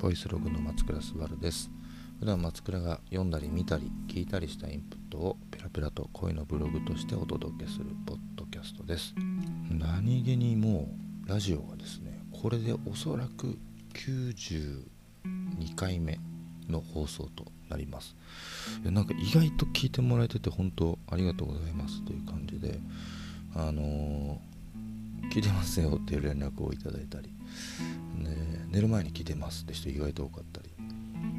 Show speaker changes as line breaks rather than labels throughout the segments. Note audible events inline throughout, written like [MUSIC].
ボイスログの松倉昴です。普段松倉が読んだり見たり聞いたりしたインプットをペラペラと声のブログとしてお届けするポッドキャストです。何気にもうラジオがですねこれでおそらく92回目の放送となります。なんか意外と聞いてもらえてて本当ありがとうございますという感じであのー、聞いてますよっていう連絡をいただいたり。ね、寝る前に聞いてますって人意外と多かったり。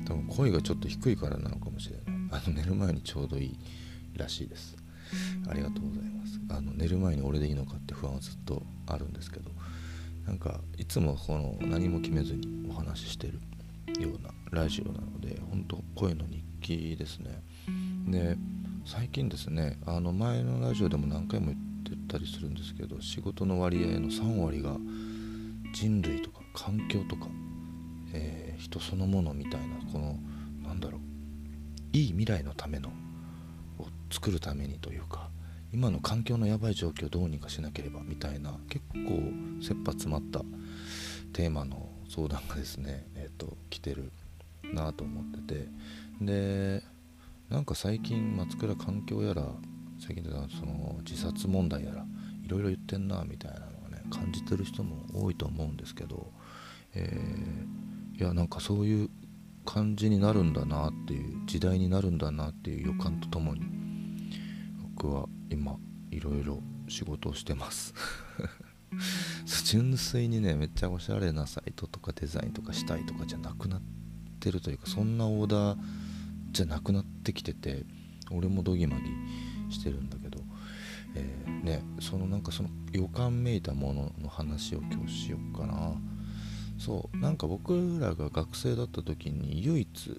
多分声がちょっと低いからなのかもしれない。あの寝る前にちょうどいいらしいです。ありがとうございます。あの寝る前に俺でいいのかって不安はずっとあるんですけど。なんかいつもこの何も決めずにお話ししてるようなラジオなので本当声の日記ですね。で最近ですねあの前のラジオでも何回も言って言ったりするんですけど仕事の割合の3割が人類とか環境とか、えー、人そのものみたいなこのなんだろういい未来のためのを作るためにというか今の環境のやばい状況をどうにかしなければみたいな結構切羽詰まったテーマの相談がですね、えーと、来てるなと思っててでなんか最近松倉環境やら最近でその自殺問題やらいろいろ言ってんなみたいなのはね感じてる人も多いと思うんですけど、えー、いやなんかそういう感じになるんだなっていう時代になるんだなっていう予感とともに僕は今いろいろ仕事をしてます。[LAUGHS] 純粋にねめっちゃおしゃれなサイトとかデザインとかしたいとかじゃなくなってるというかそんなオーダーじゃなくなってきてて俺もどぎまぎしてるんだけどえー、ねそのなんかその予感めいたものの話を今日しようかな。そうなんか僕らが学生だった時に唯一、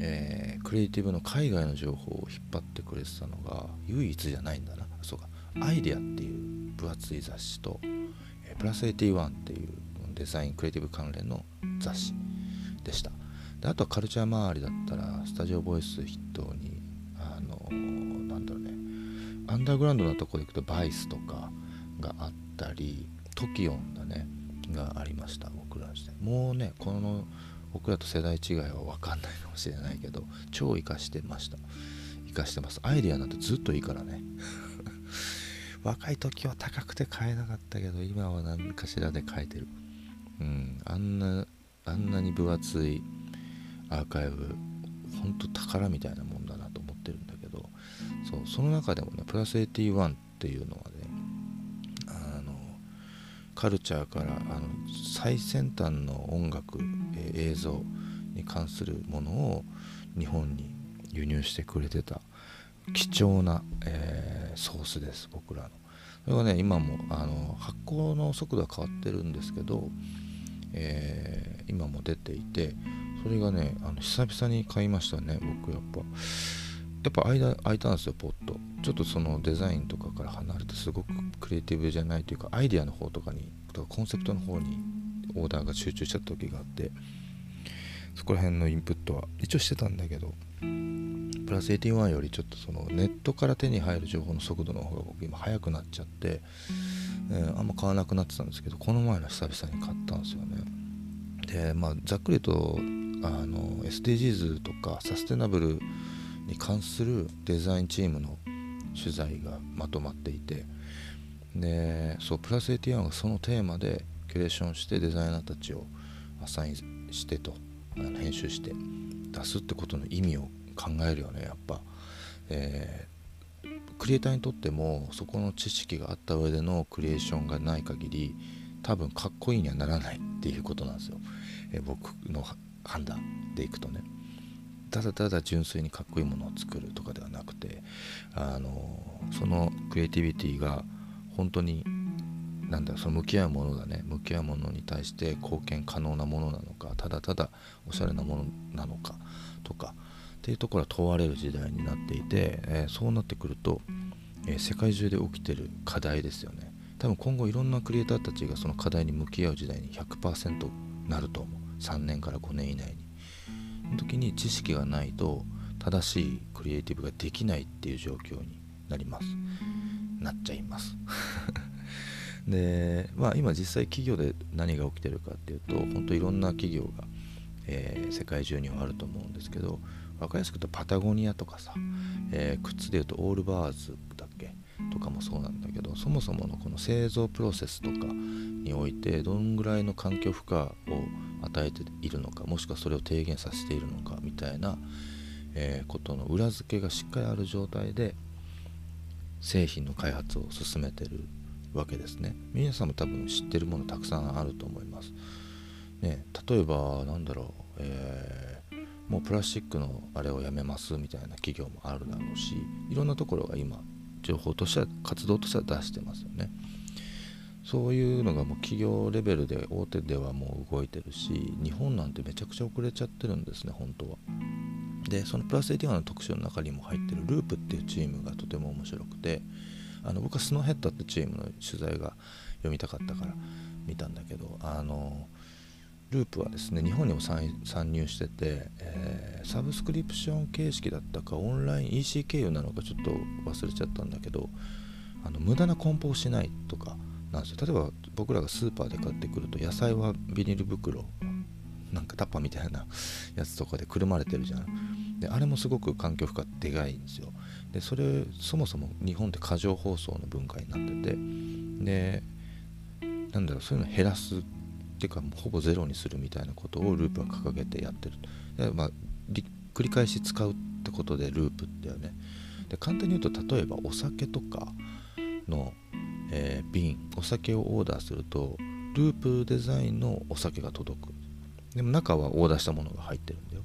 えー、クリエイティブの海外の情報を引っ張ってくれてたのが唯一じゃないんだな。そうか。アイデアっていう分厚い雑誌と、えー、プラス81っていうデザインクリエイティブ関連の雑誌でした。であとはカルチャー周りだったらスタジオボイス筆頭にあのアンダーグラウンドなとこ行くとバイスとかがあったり TOKION だねがありました僕らの時代もうねこの僕らと世代違いは分かんないかもしれないけど超活かしてました。活かしてます。アイデアなんてずっといいからね。[LAUGHS] 若い時は高くて買えなかったけど今は何かしらで買えてる。うん。あんなあんなに分厚いアーカイブほんと宝みたいなもんそうその中でもねプラス81っていうのはねあのカルチャーからあの最先端の音楽、え、映像に関するものを日本に輸入してくれてた貴重な、えー、ソースです僕らの。それはね今もあの発行の速度は変わってるんですけど、えー、今も出ていてそれがねあの久々に買いましたね僕やっぱ。やっぱ間空いたんですよポッとちょっとそのデザインとかから離れてすごくクリエイティブじゃないというかアイデアの方とかにとかコンセプトの方にオーダーが集中しちゃった時があってそこら辺のインプットは一応してたんだけどプラス81よりちょっとそのネットから手に入る情報の速度の方が僕今速くなっちゃって、えー、あんま買わなくなってたんですけどこの前の久々に買ったんですよね。でまあざっくりとあの SDGs とかサステナブルに関するデザインチームの取材がまとまっていてでそうプラス81がそのテーマでキュレーションしてデザイナーたちをアサインしてとあの編集して出すってことの意味を考えるよねやっぱ、えー、クリエイターにとってもそこの知識があった上でのクリエーションがない限り多分かっこいいにはならないっていうことなんですよ、えー、僕の判断でいくとね。ただただ純粋にかっこいいものを作るとかではなくてあのそのクリエイティビティが本当になんだその向き合うものだね。向き合うものに対して貢献可能なものなのかただただおしゃれなものなのかとかっていうところは問われる時代になっていて、えー、そうなってくると、えー、世界中で起きてる課題ですよね。多分今後いろんなクリエイターたちがその課題に向き合う時代に100%なると思う。3年から5年以内に。時に知識がないと正しいクリエイティブができないっていう状況になります。なっちゃいます。[LAUGHS] でまあ今実際企業で何が起きてるかっていうと本当いろんな企業がえー、世界中にはあると思うんですけど分かりやすく言うとパタゴニアとかさ、えー、靴でいうとオールバーズだっけ？とかもそうなんだけどそもそものこの製造プロセスとかにおいてどんぐらいの環境負荷を与えているのかもしくはそれを低減させているのかみたいな、えー、ことの裏付けがしっかりある状態で製品の開発を進めてるわけですね。皆さんも多分知ってるものたくさんあると思います、ね、例えばなんだろう、えー、もうプラスチックのあれをやめますみたいな企業もあるだろうしいろんなところが今情報としては活動としては出してますよね。そういうのがもう企業レベルで大手ではもう動いてるし日本なんてめちゃくちゃ遅れちゃってるんですね本当は。でそのプラス81の特集の中にも入ってるループっていうチームがとても面白くてあの僕はスノーヘッドってチームの取材が読みたかったから見たんだけどあのループはですね日本にも参入してて、えー、サブスクリプション形式だったかオンライン EC 経由なのかちょっと忘れちゃったんだけどあの無駄な梱包しないとかなんですよ。例えば僕らがスーパーで買ってくると野菜はビニール袋なんかタッパみたいなやつとかでくるまれてるじゃん。であれもすごく環境負荷でかいんですよ。でそれそもそも日本って過剰包装の文化になっててでなんだろうそういうの減らすっていうかもうほぼゼロにするみたいなことをループは掲げてやってるで、まあ、繰り返し使うってことでループだよね。で簡単に言うと例えばお酒とかの、えー、瓶お酒をオーダーするとループデザインのお酒が届く。でも中はオーダーしたものが入ってるんだよ。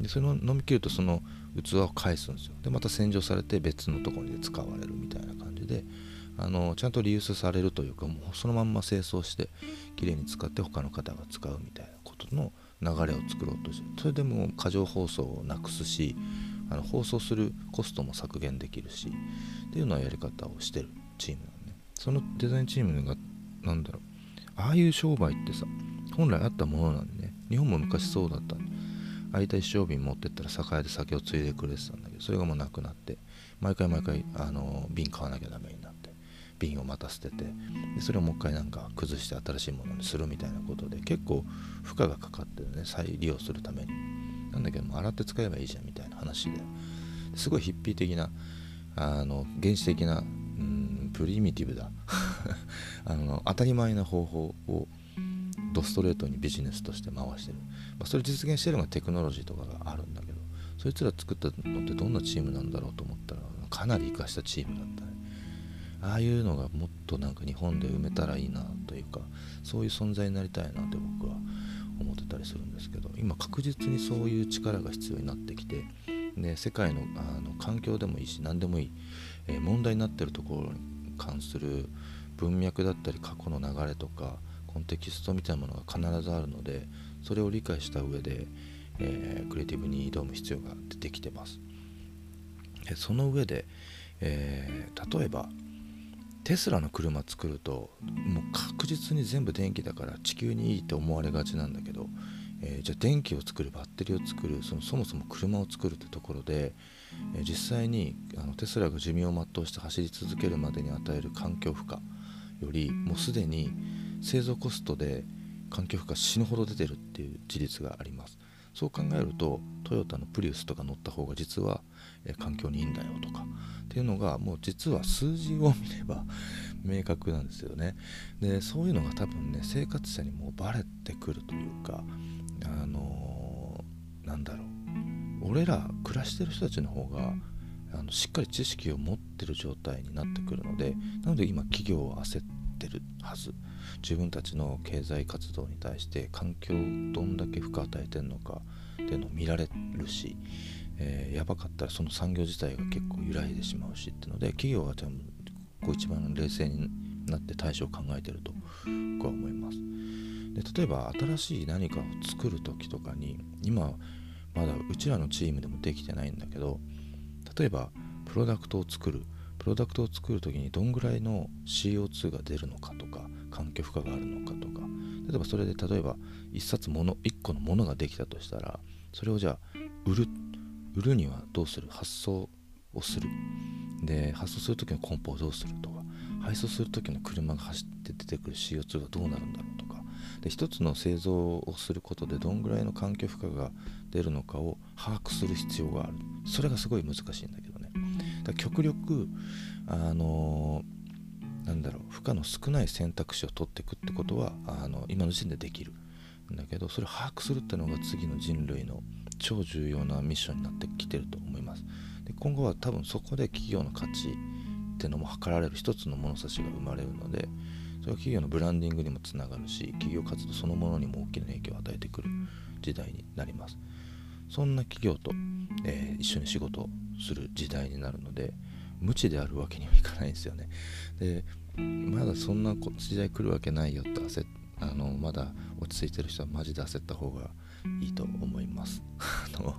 でそれを飲み切るとその器を返すんですよ。でまた洗浄されて別のところで使われるみたいな感じであのちゃんとリユースされるというかもうそのまんま清掃してきれいに使って他の方が使うみたいなことの流れを作ろうとしてそれでも過剰包装をなくすしあの包装するコストも削減できるしっていうのはやり方をしてるチームなんねそのデザインチームが何だろうああいう商売ってさ本来あったものなんでね日本も昔そうだったんで空いた一升瓶持ってったら酒屋で酒をついでくれてたんだけどそれがもうなくなって毎回毎回あの瓶買わなきゃダメにな。瓶をまた捨ててでそれをもう一回なんか崩して新しいものにするみたいなことで結構負荷がかかってるね。再利用するために。なんだけども洗って使えばいいじゃんみたいな話で。すごいヒッピー的なあの原始的なうんプリミティブだ。[LAUGHS] あの当たり前な方法をドストレートにビジネスとして回してる、まあ、それ実現してるのがテクノロジーとかがあるんだけどそいつら作ったのってどんなチームなんだろうと思ったらかなり生かしたチームだったね。ああいうのがもっとなんか日本で埋めたらいいなというかそういう存在になりたいなって僕は思ってたりするんですけど今確実にそういう力が必要になってきてで世界のあの環境でもいいし何でもいい、えー、問題になってるところに関する文脈だったり過去の流れとかコンテキストみたいなものが必ずあるのでそれを理解した上で、えー、クリエイティブに挑む必要が出てきてます。でその上で、えー、例えばテスラの車作るともう確実に全部電気だから地球にいいって思われがちなんだけど、えー、じゃあ電気を作るバッテリーを作るそのそもそも車を作るってところで、えー、実際にあのテスラが寿命を全うして走り続けるまでに与える環境負荷よりもうすでに製造コストで環境負荷死ぬほど出てるっていう事実があります。そう考えるとトヨタのプリウスとか乗った方が実は、え環境にいいんだよとかっていうのがもう実は数字を見れば明確なんですよね。でそういうのが多分ね生活者にもバレてくるというかあのー、なんだろう。俺ら暮らしてる人たちの方があのしっかり知識を持ってる状態になってくるのでなので今企業は焦ってるはず。自分たちの経済活動に対して環境どんだけ負荷与えてるのかっていうのを見られるし、えー、やばかったらその産業自体が結構揺らいでしまうしっていうので企業は多分こう一番冷静になって対処を考えてると僕は思います。で例えば新しい何かを作る時とかに今まだうちらのチームでもできてないんだけど例えばプロダクトを作る。プロダクトを作る時にどんぐらいの CO2 が出るのかとか環境負荷があるのかとか。例えばそれで例えば1冊もの1個のものができたとしたらそれをじゃあ売る売るにはどうする？発送をする。で発送する時の梱包をどうするとか配送する時の車が走って出てくる CO2 がどうなるんだろうとか。で一つの製造をすることでどんぐらいの環境負荷が出るのかを把握する必要がある。それがすごい難しいんだけど。極力あのー、なんだろう負荷の少ない選択肢を取っていくってことはあの今の時点でできる。んだけどそれを把握するってのが次の人類の超重要なミッションになってきてると思います。で今後は多分そこで企業の価値っていうのも測られる一つの物差しが生まれるのでそれは企業のブランディングにもつながるし企業活動そのものにも大きな影響を与えてくる時代になります。そんな企業と、えー、一緒に仕事をする時代になるので無知であるわけにはいかないんですよね。でまだそんな時代来るわけないよって焦あのまだ落ち着いてる人はマジで焦った方がいいと思います。[LAUGHS] あの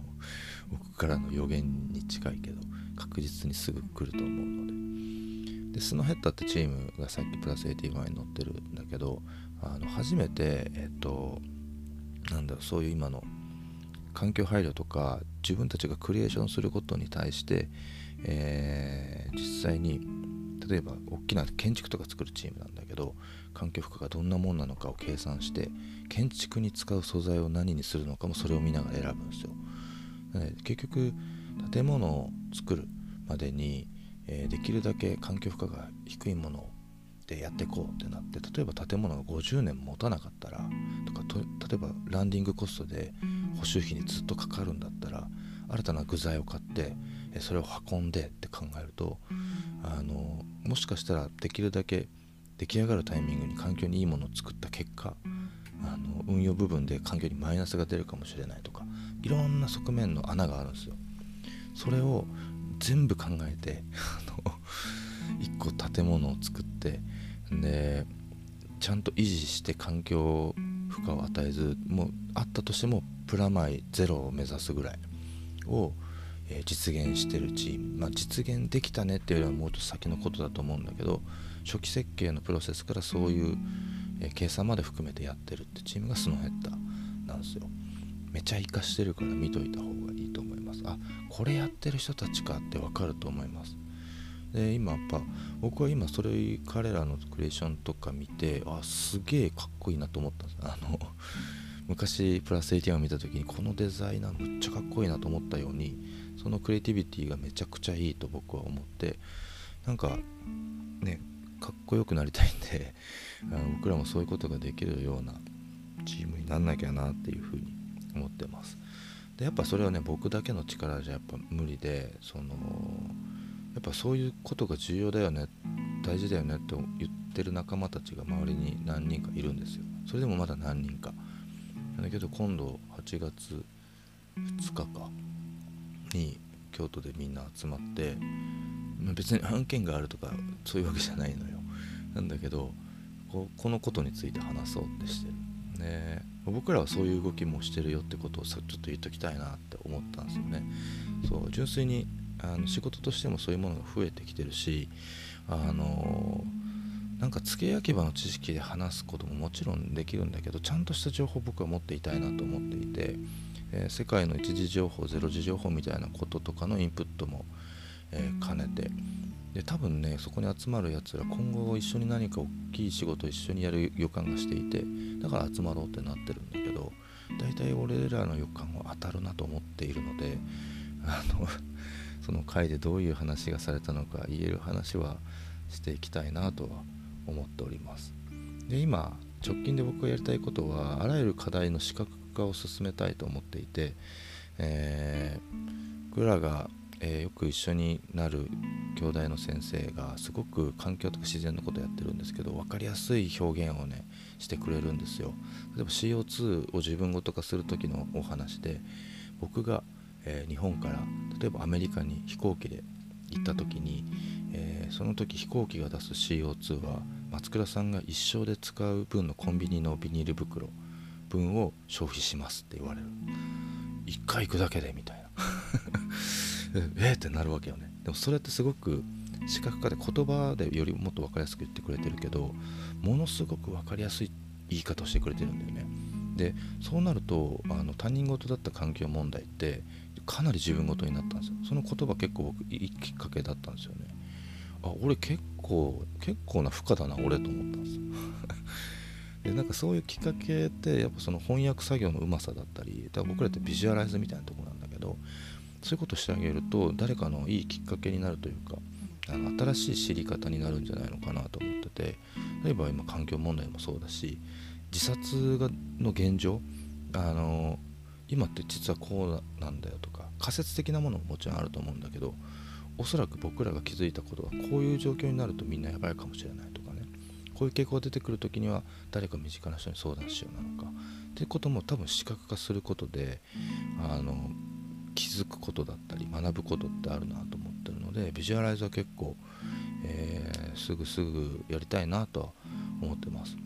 僕からの予言に近いけど確実にすぐ来ると思うので。でスノヘッダってチームがさっきプラス81に乗ってるんだけどあの初めてえっとなんだろうそういう今の環境配慮とか自分たちがクリエーションすることに対して、えー、実際に例えば大きな建築とか作るチームなんだけど環境負荷がどんなもんなのかを計算して建築に使う素材を何にするのかもそれを見ながら選ぶんですよ。結局建物を作るまでに、えー、できるだけ環境負荷が低いものでやっていこうってなって例えば建物が50年持たなかったらとか例えばランディングコストで補修費にずっとかかるんだったら新たな具材を買ってそれを運んでって考えるとあのもしかしたらできるだけ出来上がるタイミングに環境にいいものを作った結果あの運用部分で環境にマイナスが出るかもしれないとかいろんな側面の穴があるんですよ。それを全部考えて1個建物を作ってでちゃんと維持して環境負荷を与えずもうあったとしてもプラマイゼロを目指すぐらいを、えー、実現してるチーム、まあ、実現できたねっていうよりはもうちょっと先のことだと思うんだけど初期設計のプロセスからそういう、えー、計算まで含めてやってるってチームがスノーヘッダーなんですよ。めちゃ活かしてるから見といた方がいいと思います。あこれやってる人たちかってわかると思います。で今やっぱ僕は今それ彼らのクリエーションとか見てあすげえかっこいいなと思ったんです。あの [LAUGHS] 昔プラス18を見た時にこのデザイナーむっちゃかっこいいなと思ったようにそのクリエイティビティがめちゃくちゃいいと僕は思ってなんかねかっこよくなりたいんで [LAUGHS] あの僕らもそういうことができるようなチームになんなきゃなっていうふうに思ってます。でやっぱそれはね僕だけの力じゃやっぱ無理でそのやっぱそういうことが重要だよね大事だよねって言ってる仲間たちが周りに何人かいるんですよ。それでもまだ何人か。だけど今度8月2日かに京都でみんな集まって別に案件があるとかそういうわけじゃないのよ。なんだけどここのことについて話そうってしてる。ね僕らはそういう動きもしてるよってことをさちょっと言っときたいなって思ったんですよね。そう純粋にあの仕事としてもそういうものが増えてきてるしあのなんか付け焼き場の知識で話すことももちろんできるんだけどちゃんとした情報を僕は持っていたいなと思っていて、えー、世界の一次情報ゼロ次情報みたいなこととかのインプットも、えー、兼ねてで多分ねそこに集まるやつら今後一緒に何か大きい仕事を一緒にやる予感がしていてだから集まろうってなってるんだけど大体俺らの予感は当たるなと思っているのであのその回でどういう話がされたのか言える話はしていきたいなとは思っております。で今直近で僕がやりたいことはあらゆる課題の視覚化を進めたいと思っていて、えー、僕らが、えー、よく一緒になる兄弟の先生がすごく環境とか自然のことやってるんですけど分かりやすい表現をねしてくれるんですよ。例えば CO2 を自分ごと化する時のお話で僕が、えー、日本から例えばアメリカに飛行機で行った時に、えー、その時飛行機が出す CO2 は松倉さんが一生で使う分のコンビニのビニール袋分を消費しますって言われる。1回行くだけでみたいな。[LAUGHS] えってなるわけよね。でもそれってすごく視覚化で言葉でよりもっと分かりやすく言ってくれてるけどものすごく分かりやすい言い方をしてくれてるんだよね。でそうなるとあの他人事だった環境問題ってかなり自分事になったんですよ。その言葉結構僕いいきっかけだったんですよね。あ俺結構結構な負荷だな俺と思ったんですよ。[LAUGHS] でなんかそういうきっかけってやっぱその翻訳作業のうまさだったりだから僕らってビジュアライズみたいなとこなんだけどそういうことしてあげると誰かのいいきっかけになるというかあの新しい知り方になるんじゃないのかなと思ってて例えば今環境問題もそうだし自殺がの現状あの今って実はこうなんだよとか仮説的なものももちろんあると思うんだけどおそらく僕らが気づいたことはこういう状況になるとみんなやばいかもしれないとかね。こういう傾向が出てくる時には誰か身近な人に相談しようなのか。っていうことも多分視覚化することであの気づくことだったり学ぶことってあるなと思ってるのでビジュアライズは結構、えー、すぐすぐやりたいなとは思ってます。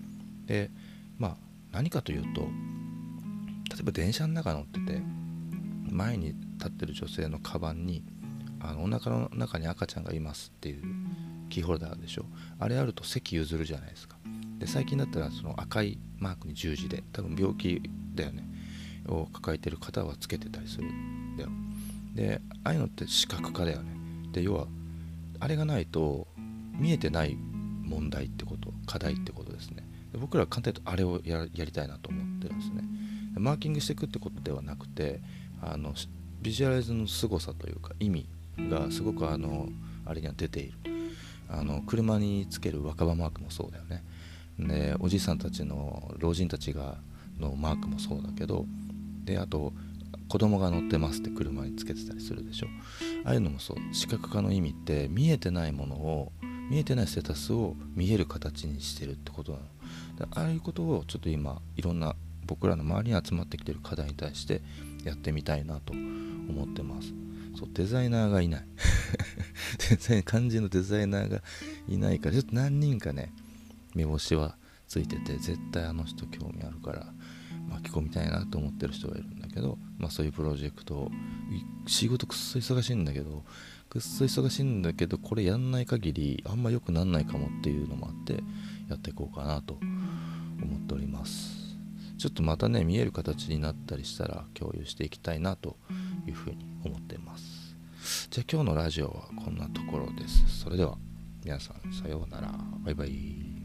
でまあ何かというとえば電車の中乗ってて前に立ってる女性のカバンにあのお腹の中に赤ちゃんがいますっていうキーホルダーでしょ。あれあると席譲るじゃないですか。で最近だったらその赤いマークに十字で多分病気だよね。を抱えてる方はつけてたりするんだよ。でああいうのって視覚化だよね。で要はあれがないと見えてない問題ってこと課題ってことですね。で僕らは簡単に言うとあれをやりたいなと思ってるんですね。マーキングしていくってことではなくてあのビジュアライズの凄さというか意味がすごくあのあれには出ている。あの車につける若葉マークもそうだよね。でおじいさんたちの老人たちがのマークもそうだけどであと子供が乗ってますって車につけてたりするでしょ。ああいうのもそう。視覚化の意味って見えてないものを見えてないステータスを見える形にしてるってことなの。ああいうことをちょっと今いろんな僕らの周りに集まってきてる課題に対してやってみたいなと思ってます。そうデザイナーがいない。[LAUGHS] デザイ漢字のデザイナーがいないからちょっと何人かね目星はついてて絶対あの人興味あるから巻き込みたいなと思ってる人がいるんだけど、まあ、そういうプロジェクト仕事くっそ忙しいんだけどくっそ忙しいんだけどこれやんない限りあんま良くなんないかもっていうのもあってやっていこうかなと思っております。ちょっとまたね見える形になったりしたら共有していきたいなというふうに思っています。じゃあ今日のラジオはこんなところです。それでは皆さんさようなら。バイバイ。